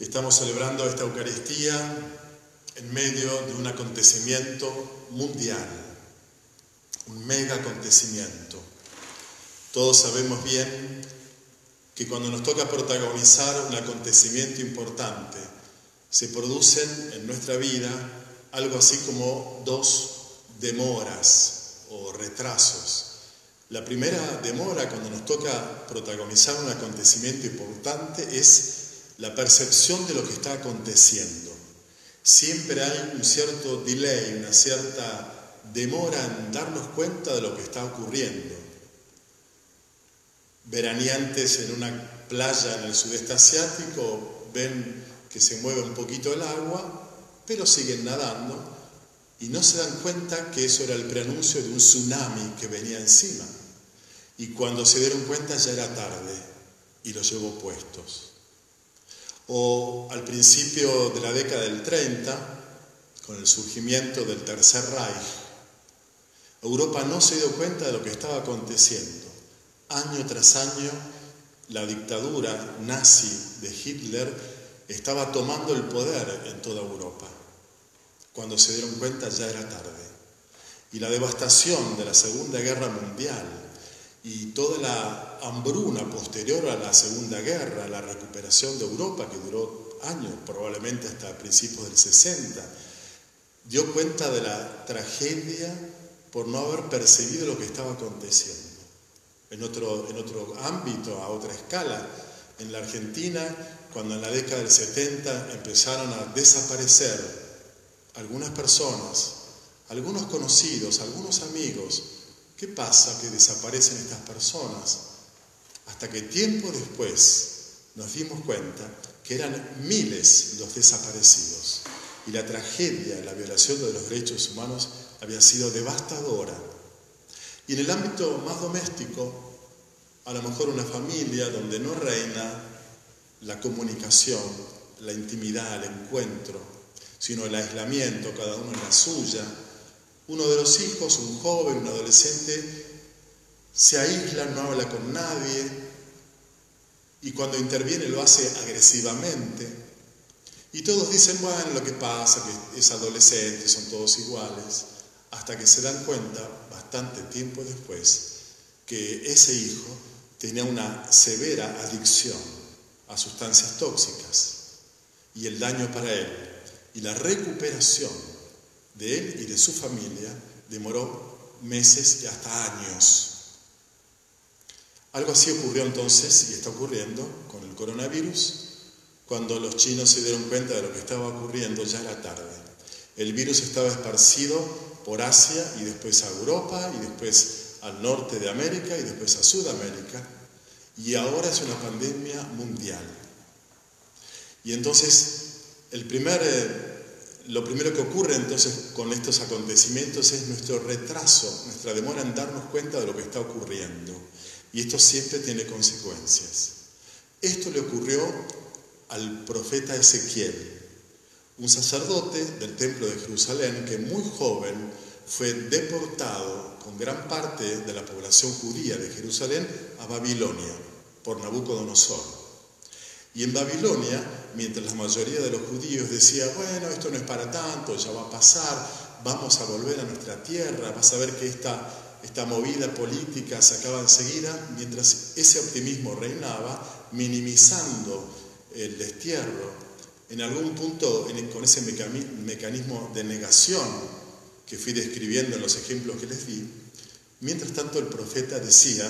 Estamos celebrando esta Eucaristía en medio de un acontecimiento mundial, un mega acontecimiento. Todos sabemos bien que cuando nos toca protagonizar un acontecimiento importante, se producen en nuestra vida algo así como dos demoras o retrasos. La primera demora cuando nos toca protagonizar un acontecimiento importante es la percepción de lo que está aconteciendo. Siempre hay un cierto delay, una cierta demora en darnos cuenta de lo que está ocurriendo. Veraneantes en una playa en el sudeste asiático ven que se mueve un poquito el agua, pero siguen nadando y no se dan cuenta que eso era el preanuncio de un tsunami que venía encima. Y cuando se dieron cuenta ya era tarde y los llevó puestos. O al principio de la década del 30, con el surgimiento del Tercer Reich, Europa no se dio cuenta de lo que estaba aconteciendo. Año tras año, la dictadura nazi de Hitler estaba tomando el poder en toda Europa. Cuando se dieron cuenta ya era tarde. Y la devastación de la Segunda Guerra Mundial y toda la hambruna posterior a la Segunda Guerra, la recuperación de Europa, que duró años, probablemente hasta principios del 60, dio cuenta de la tragedia por no haber percibido lo que estaba aconteciendo. En otro, en otro ámbito, a otra escala, en la Argentina, cuando en la década del 70 empezaron a desaparecer algunas personas, algunos conocidos, algunos amigos, ¿qué pasa que desaparecen estas personas? Hasta que tiempo después nos dimos cuenta que eran miles los desaparecidos y la tragedia, la violación de los derechos humanos había sido devastadora. Y en el ámbito más doméstico, a lo mejor una familia donde no reina la comunicación, la intimidad, el encuentro, sino el aislamiento, cada uno en la suya. Uno de los hijos, un joven, un adolescente, se aísla, no habla con nadie y cuando interviene lo hace agresivamente. Y todos dicen, bueno, lo que pasa, que es adolescente, son todos iguales, hasta que se dan cuenta, bastante tiempo después, que ese hijo tenía una severa adicción a sustancias tóxicas y el daño para él y la recuperación de él y de su familia demoró meses y hasta años. Algo así ocurrió entonces y está ocurriendo con el coronavirus. Cuando los chinos se dieron cuenta de lo que estaba ocurriendo ya era tarde. El virus estaba esparcido por Asia y después a Europa y después al norte de América y después a Sudamérica y ahora es una pandemia mundial. Y entonces el primer, eh, lo primero que ocurre entonces con estos acontecimientos es nuestro retraso, nuestra demora en darnos cuenta de lo que está ocurriendo. Y esto siempre tiene consecuencias. Esto le ocurrió al profeta Ezequiel, un sacerdote del templo de Jerusalén que muy joven fue deportado con gran parte de la población judía de Jerusalén a Babilonia por Nabucodonosor. Y en Babilonia, mientras la mayoría de los judíos decía, bueno, esto no es para tanto, ya va a pasar, vamos a volver a nuestra tierra, vas a ver que esta, esta movida política se acaba enseguida, mientras ese optimismo reinaba, minimizando el destierro, en algún punto con ese mecanismo de negación que fui describiendo en los ejemplos que les di, mientras tanto el profeta decía,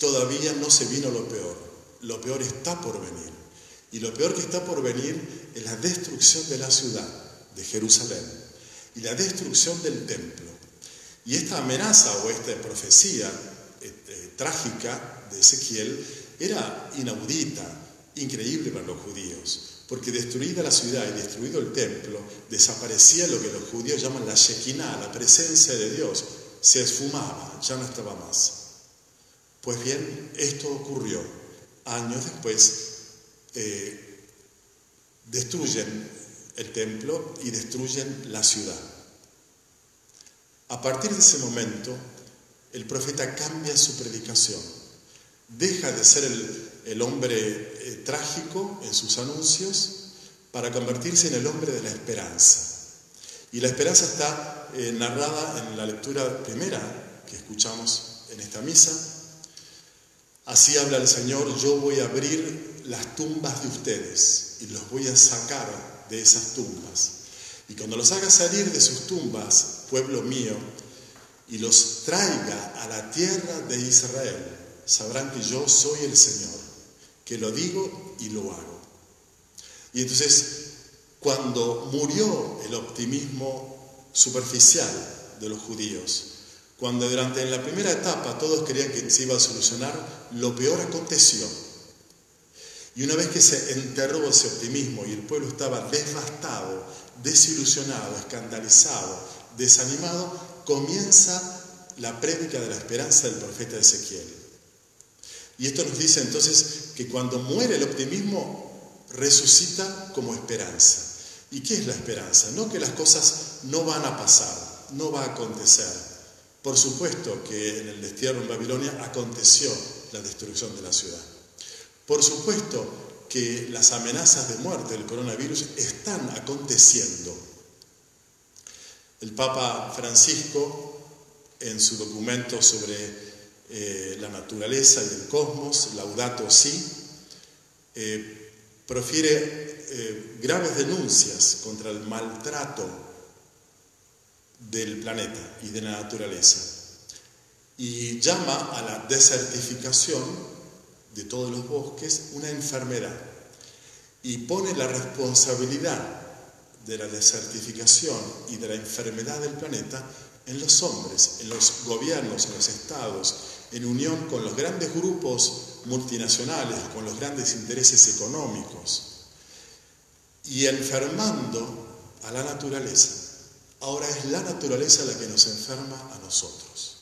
todavía no se vino lo peor, lo peor está por venir. Y lo peor que está por venir es la destrucción de la ciudad, de Jerusalén, y la destrucción del templo. Y esta amenaza o esta profecía este, trágica de Ezequiel era inaudita, increíble para los judíos, porque destruida la ciudad y destruido el templo, desaparecía lo que los judíos llaman la Shekinah, la presencia de Dios, se esfumaba, ya no estaba más. Pues bien, esto ocurrió años después, eh, destruyen el templo y destruyen la ciudad. A partir de ese momento, el profeta cambia su predicación. Deja de ser el, el hombre eh, trágico en sus anuncios para convertirse en el hombre de la esperanza. Y la esperanza está eh, narrada en la lectura primera que escuchamos en esta misa. Así habla el Señor, yo voy a abrir las tumbas de ustedes y los voy a sacar de esas tumbas. Y cuando los haga salir de sus tumbas, pueblo mío, y los traiga a la tierra de Israel, sabrán que yo soy el Señor, que lo digo y lo hago. Y entonces, cuando murió el optimismo superficial de los judíos, cuando durante la primera etapa todos creían que se iba a solucionar, lo peor aconteció. Y una vez que se enterró ese optimismo y el pueblo estaba devastado, desilusionado, escandalizado, desanimado, comienza la prédica de la esperanza del profeta Ezequiel. Y esto nos dice entonces que cuando muere el optimismo, resucita como esperanza. ¿Y qué es la esperanza? No que las cosas no van a pasar, no va a acontecer. Por supuesto que en el destierro en Babilonia aconteció la destrucción de la ciudad. Por supuesto que las amenazas de muerte del coronavirus están aconteciendo. El Papa Francisco, en su documento sobre eh, la naturaleza y el cosmos, Laudato Si, eh, profiere eh, graves denuncias contra el maltrato del planeta y de la naturaleza y llama a la desertificación de todos los bosques una enfermedad y pone la responsabilidad de la desertificación y de la enfermedad del planeta en los hombres, en los gobiernos, en los estados, en unión con los grandes grupos multinacionales, con los grandes intereses económicos, y enfermando a la naturaleza. Ahora es la naturaleza la que nos enferma a nosotros.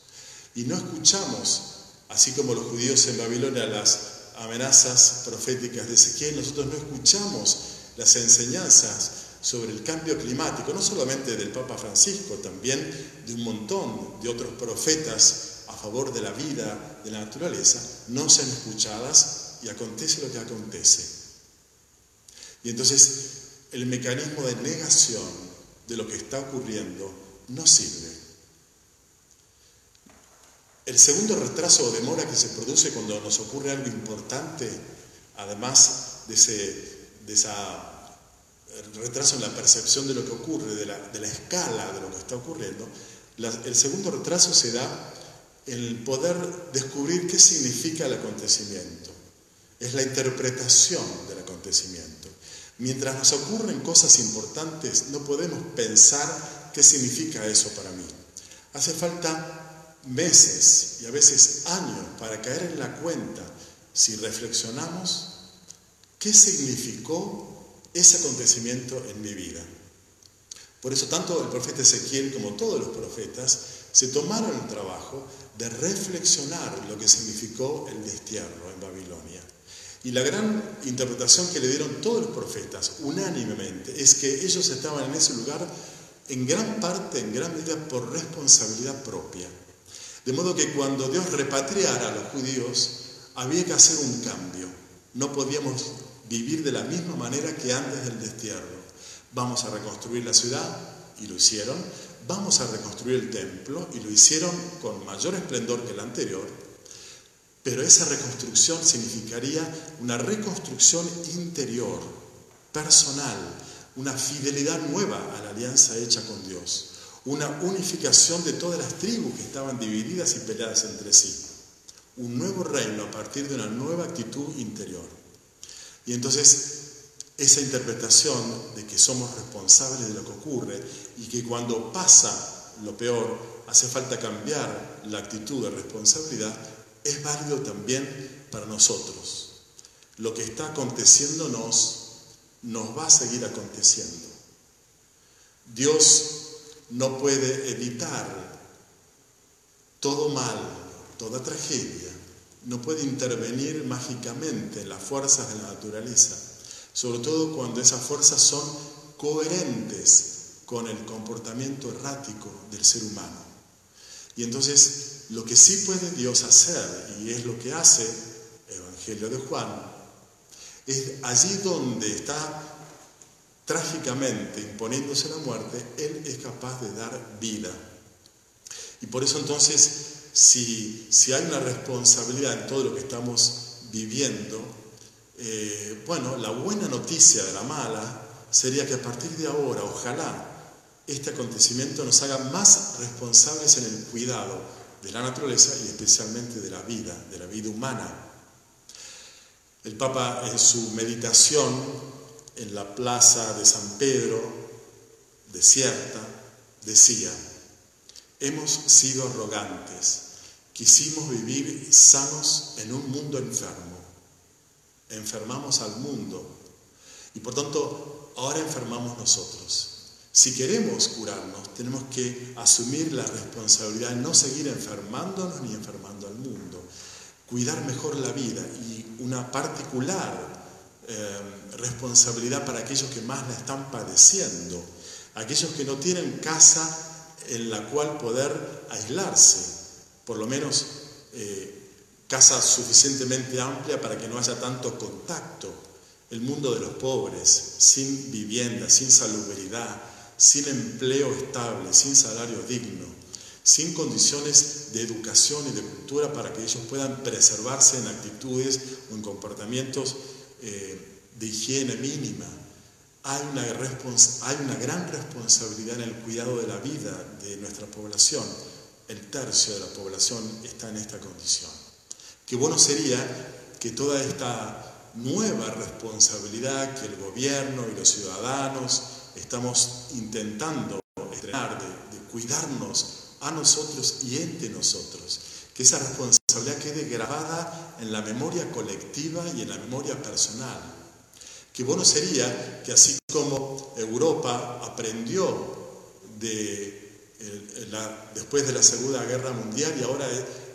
Y no escuchamos, así como los judíos en Babilonia, las amenazas proféticas de Ezequiel, nosotros no escuchamos las enseñanzas sobre el cambio climático, no solamente del Papa Francisco, también de un montón de otros profetas a favor de la vida, de la naturaleza, no sean escuchadas y acontece lo que acontece. Y entonces el mecanismo de negación de lo que está ocurriendo no sirve. El segundo retraso o demora que se produce cuando nos ocurre algo importante, además de, ese, de esa retraso en la percepción de lo que ocurre, de la, escala de lo que está ocurriendo, el segundo retraso se da en el poder descubrir qué significa el acontecimiento. Es la interpretación del acontecimiento. Mientras nos ocurren cosas importantes, no podemos pensar qué significa eso para mí. Hace falta meses y a veces años para caer en la cuenta, si reflexionamos, qué significó ese acontecimiento en mi vida. Por eso tanto el profeta Ezequiel como todos los profetas se tomaron el trabajo de reflexionar lo que significó el destierro en Babilonia. Y la gran interpretación que le dieron todos los profetas unánimemente es que ellos estaban en ese lugar en gran parte, en gran medida, por responsabilidad propia. De modo que cuando Dios repatriara a los judíos, había que hacer un cambio. No podíamos vivir de la misma manera que antes del destierro. Vamos a reconstruir la ciudad, y lo hicieron. Vamos a reconstruir el templo, y lo hicieron con mayor esplendor que el anterior. Pero esa reconstrucción significaría una reconstrucción interior, personal, una fidelidad nueva a la alianza hecha con Dios, una unificación de todas las tribus que estaban divididas y peleadas entre sí, un nuevo reino a partir de una nueva actitud interior. Y entonces esa interpretación de que somos responsables de lo que ocurre y que cuando pasa lo peor hace falta cambiar la actitud de responsabilidad, es válido también para nosotros. Lo que está aconteciéndonos nos va a seguir aconteciendo. Dios no puede evitar todo mal, toda tragedia, no puede intervenir mágicamente en las fuerzas de la naturaleza, sobre todo cuando esas fuerzas son coherentes con el comportamiento errático del ser humano. Y entonces lo que sí puede Dios hacer, y es lo que hace Evangelio de Juan, es allí donde está trágicamente imponiéndose la muerte, Él es capaz de dar vida. Y por eso entonces, si, si hay una responsabilidad en todo lo que estamos viviendo, eh, bueno, la buena noticia de la mala sería que a partir de ahora, ojalá, este acontecimiento nos haga más responsables en el cuidado de la naturaleza y especialmente de la vida, de la vida humana. El Papa en su meditación en la plaza de San Pedro, desierta, decía, hemos sido arrogantes, quisimos vivir sanos en un mundo enfermo, enfermamos al mundo y por tanto ahora enfermamos nosotros. Si queremos curarnos, tenemos que asumir la responsabilidad de no seguir enfermándonos ni enfermando al mundo, cuidar mejor la vida y una particular eh, responsabilidad para aquellos que más la están padeciendo, aquellos que no tienen casa en la cual poder aislarse, por lo menos eh, casa suficientemente amplia para que no haya tanto contacto, el mundo de los pobres, sin vivienda, sin salubridad, sin empleo estable, sin salario digno, sin condiciones de educación y de cultura para que ellos puedan preservarse en actitudes o en comportamientos eh, de higiene mínima. Hay una, hay una gran responsabilidad en el cuidado de la vida de nuestra población. El tercio de la población está en esta condición. Qué bueno sería que toda esta nueva responsabilidad que el gobierno y los ciudadanos estamos intentando estrenar, de, cuidarnos a nosotros y entre nosotros. Que esa responsabilidad quede grabada en la memoria colectiva y en la memoria personal. Qué bueno sería que así como Europa aprendió de, eh, después de la Segunda Guerra Mundial y ahora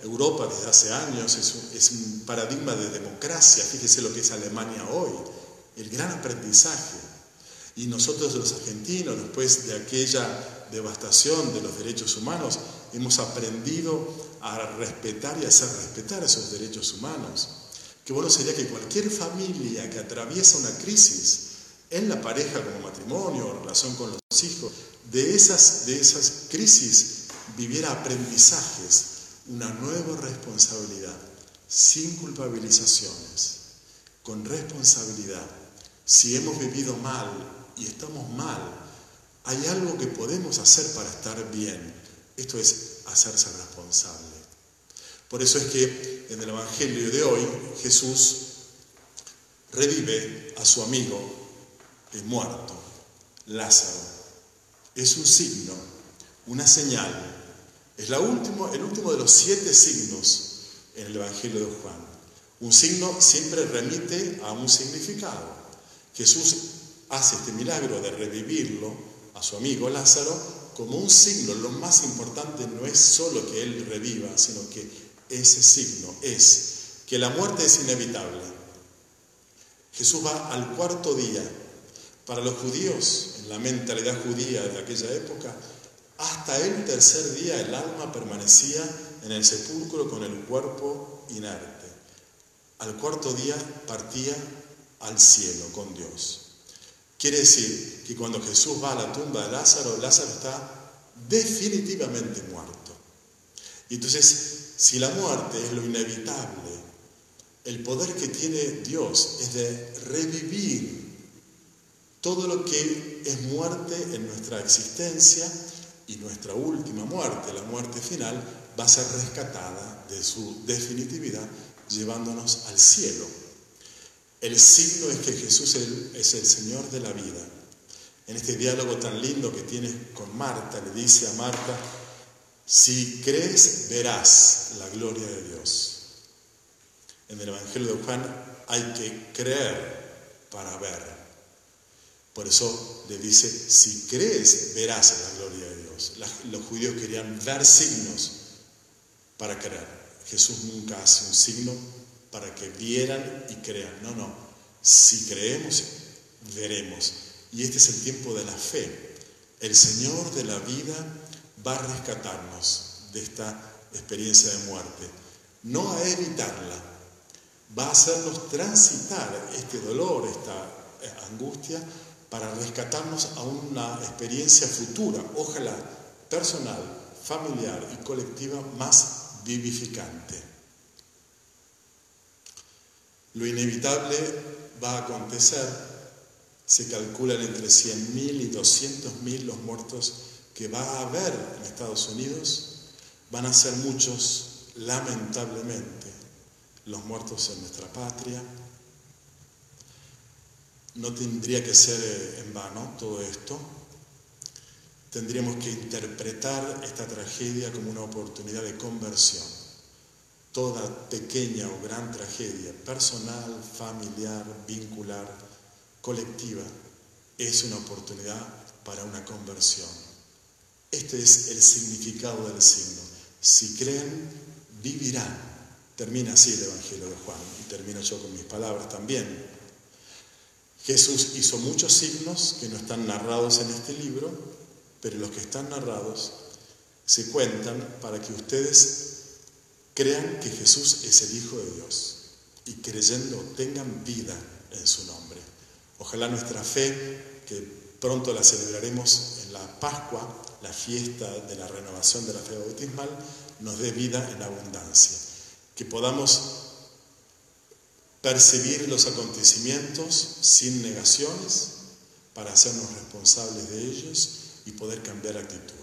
Europa desde hace años es un, es un paradigma de democracia, fíjese lo que es Alemania hoy, el gran aprendizaje y nosotros los argentinos, después de aquella devastación de los derechos humanos, hemos aprendido a respetar y hacer respetar esos derechos humanos. Qué bueno sería que cualquier familia que atraviesa una crisis en la pareja como matrimonio o relación con los hijos, de esas, de esas crisis viviera aprendizajes, una nueva responsabilidad, sin culpabilizaciones, con responsabilidad. Si hemos vivido mal y estamos mal, hay algo que podemos hacer para estar bien. Esto es hacerse responsable. Por eso es que en el Evangelio de hoy Jesús revive a su amigo el muerto, Lázaro. Es un signo, una señal. Es el último de los siete signos en el Evangelio de Juan. Un signo siempre remite a un significado. Jesús hace este milagro de revivirlo a su amigo Lázaro como un signo. Lo más importante no es solo que él reviva, sino que ese signo es que la muerte es inevitable. Jesús va al cuarto día. Para los judíos, en la mentalidad judía de aquella época, hasta el tercer día el alma permanecía en el sepulcro con el cuerpo inerte. Al cuarto día partía al cielo con Dios. Quiere decir que cuando Jesús va a la tumba de Lázaro, Lázaro está definitivamente muerto. Y entonces, si la muerte es lo inevitable, el poder que tiene Dios es de revivir todo lo que es muerte en nuestra existencia y nuestra última muerte, la muerte final, va a ser rescatada de su definitividad llevándonos al cielo. El signo es que Jesús es el Señor de la vida. En este diálogo tan lindo que tiene con Marta, le dice a Marta, si crees, verás la gloria de Dios. En el Evangelio de Juan hay que creer para ver. Por eso le dice, si crees, verás la gloria de Dios. Los judíos querían ver signos para creer. Jesús nunca hace un signo para que vieran y crean. No, no. Si creemos, veremos. Y este es el tiempo de la fe. El Señor de la vida va a rescatarnos de esta experiencia de muerte. No a evitarla, va a hacernos transitar este dolor, esta eh, angustia, para rescatarnos a una experiencia futura, ojalá personal, familiar y colectiva más vivificante. Lo inevitable va a acontecer, se calculan entre 100.000 y 200.000 los muertos que va a haber en Estados Unidos, van a ser muchos, lamentablemente, los muertos en nuestra patria. No tendría que ser eh, en vano todo esto. Tendríamos que interpretar esta tragedia como una oportunidad de conversión. Toda pequeña o gran tragedia, personal, familiar, vincular, colectiva, es una oportunidad para una conversión. Este es el significado del signo. Si creen, vivirán. Termina así el Evangelio de Juan y termino yo con mis palabras también. Jesús hizo muchos signos que no están narrados en este libro, pero los que están narrados se cuentan para que ustedes crean que Jesús es el Hijo de Dios y creyendo tengan vida en su nombre. Ojalá nuestra fe, que pronto la celebraremos en la Pascua, la fiesta de la renovación de la fe bautismal, nos dé vida en abundancia que podamos percibir los acontecimientos sin negaciones para hacernos responsables de ellos y poder cambiar actitud.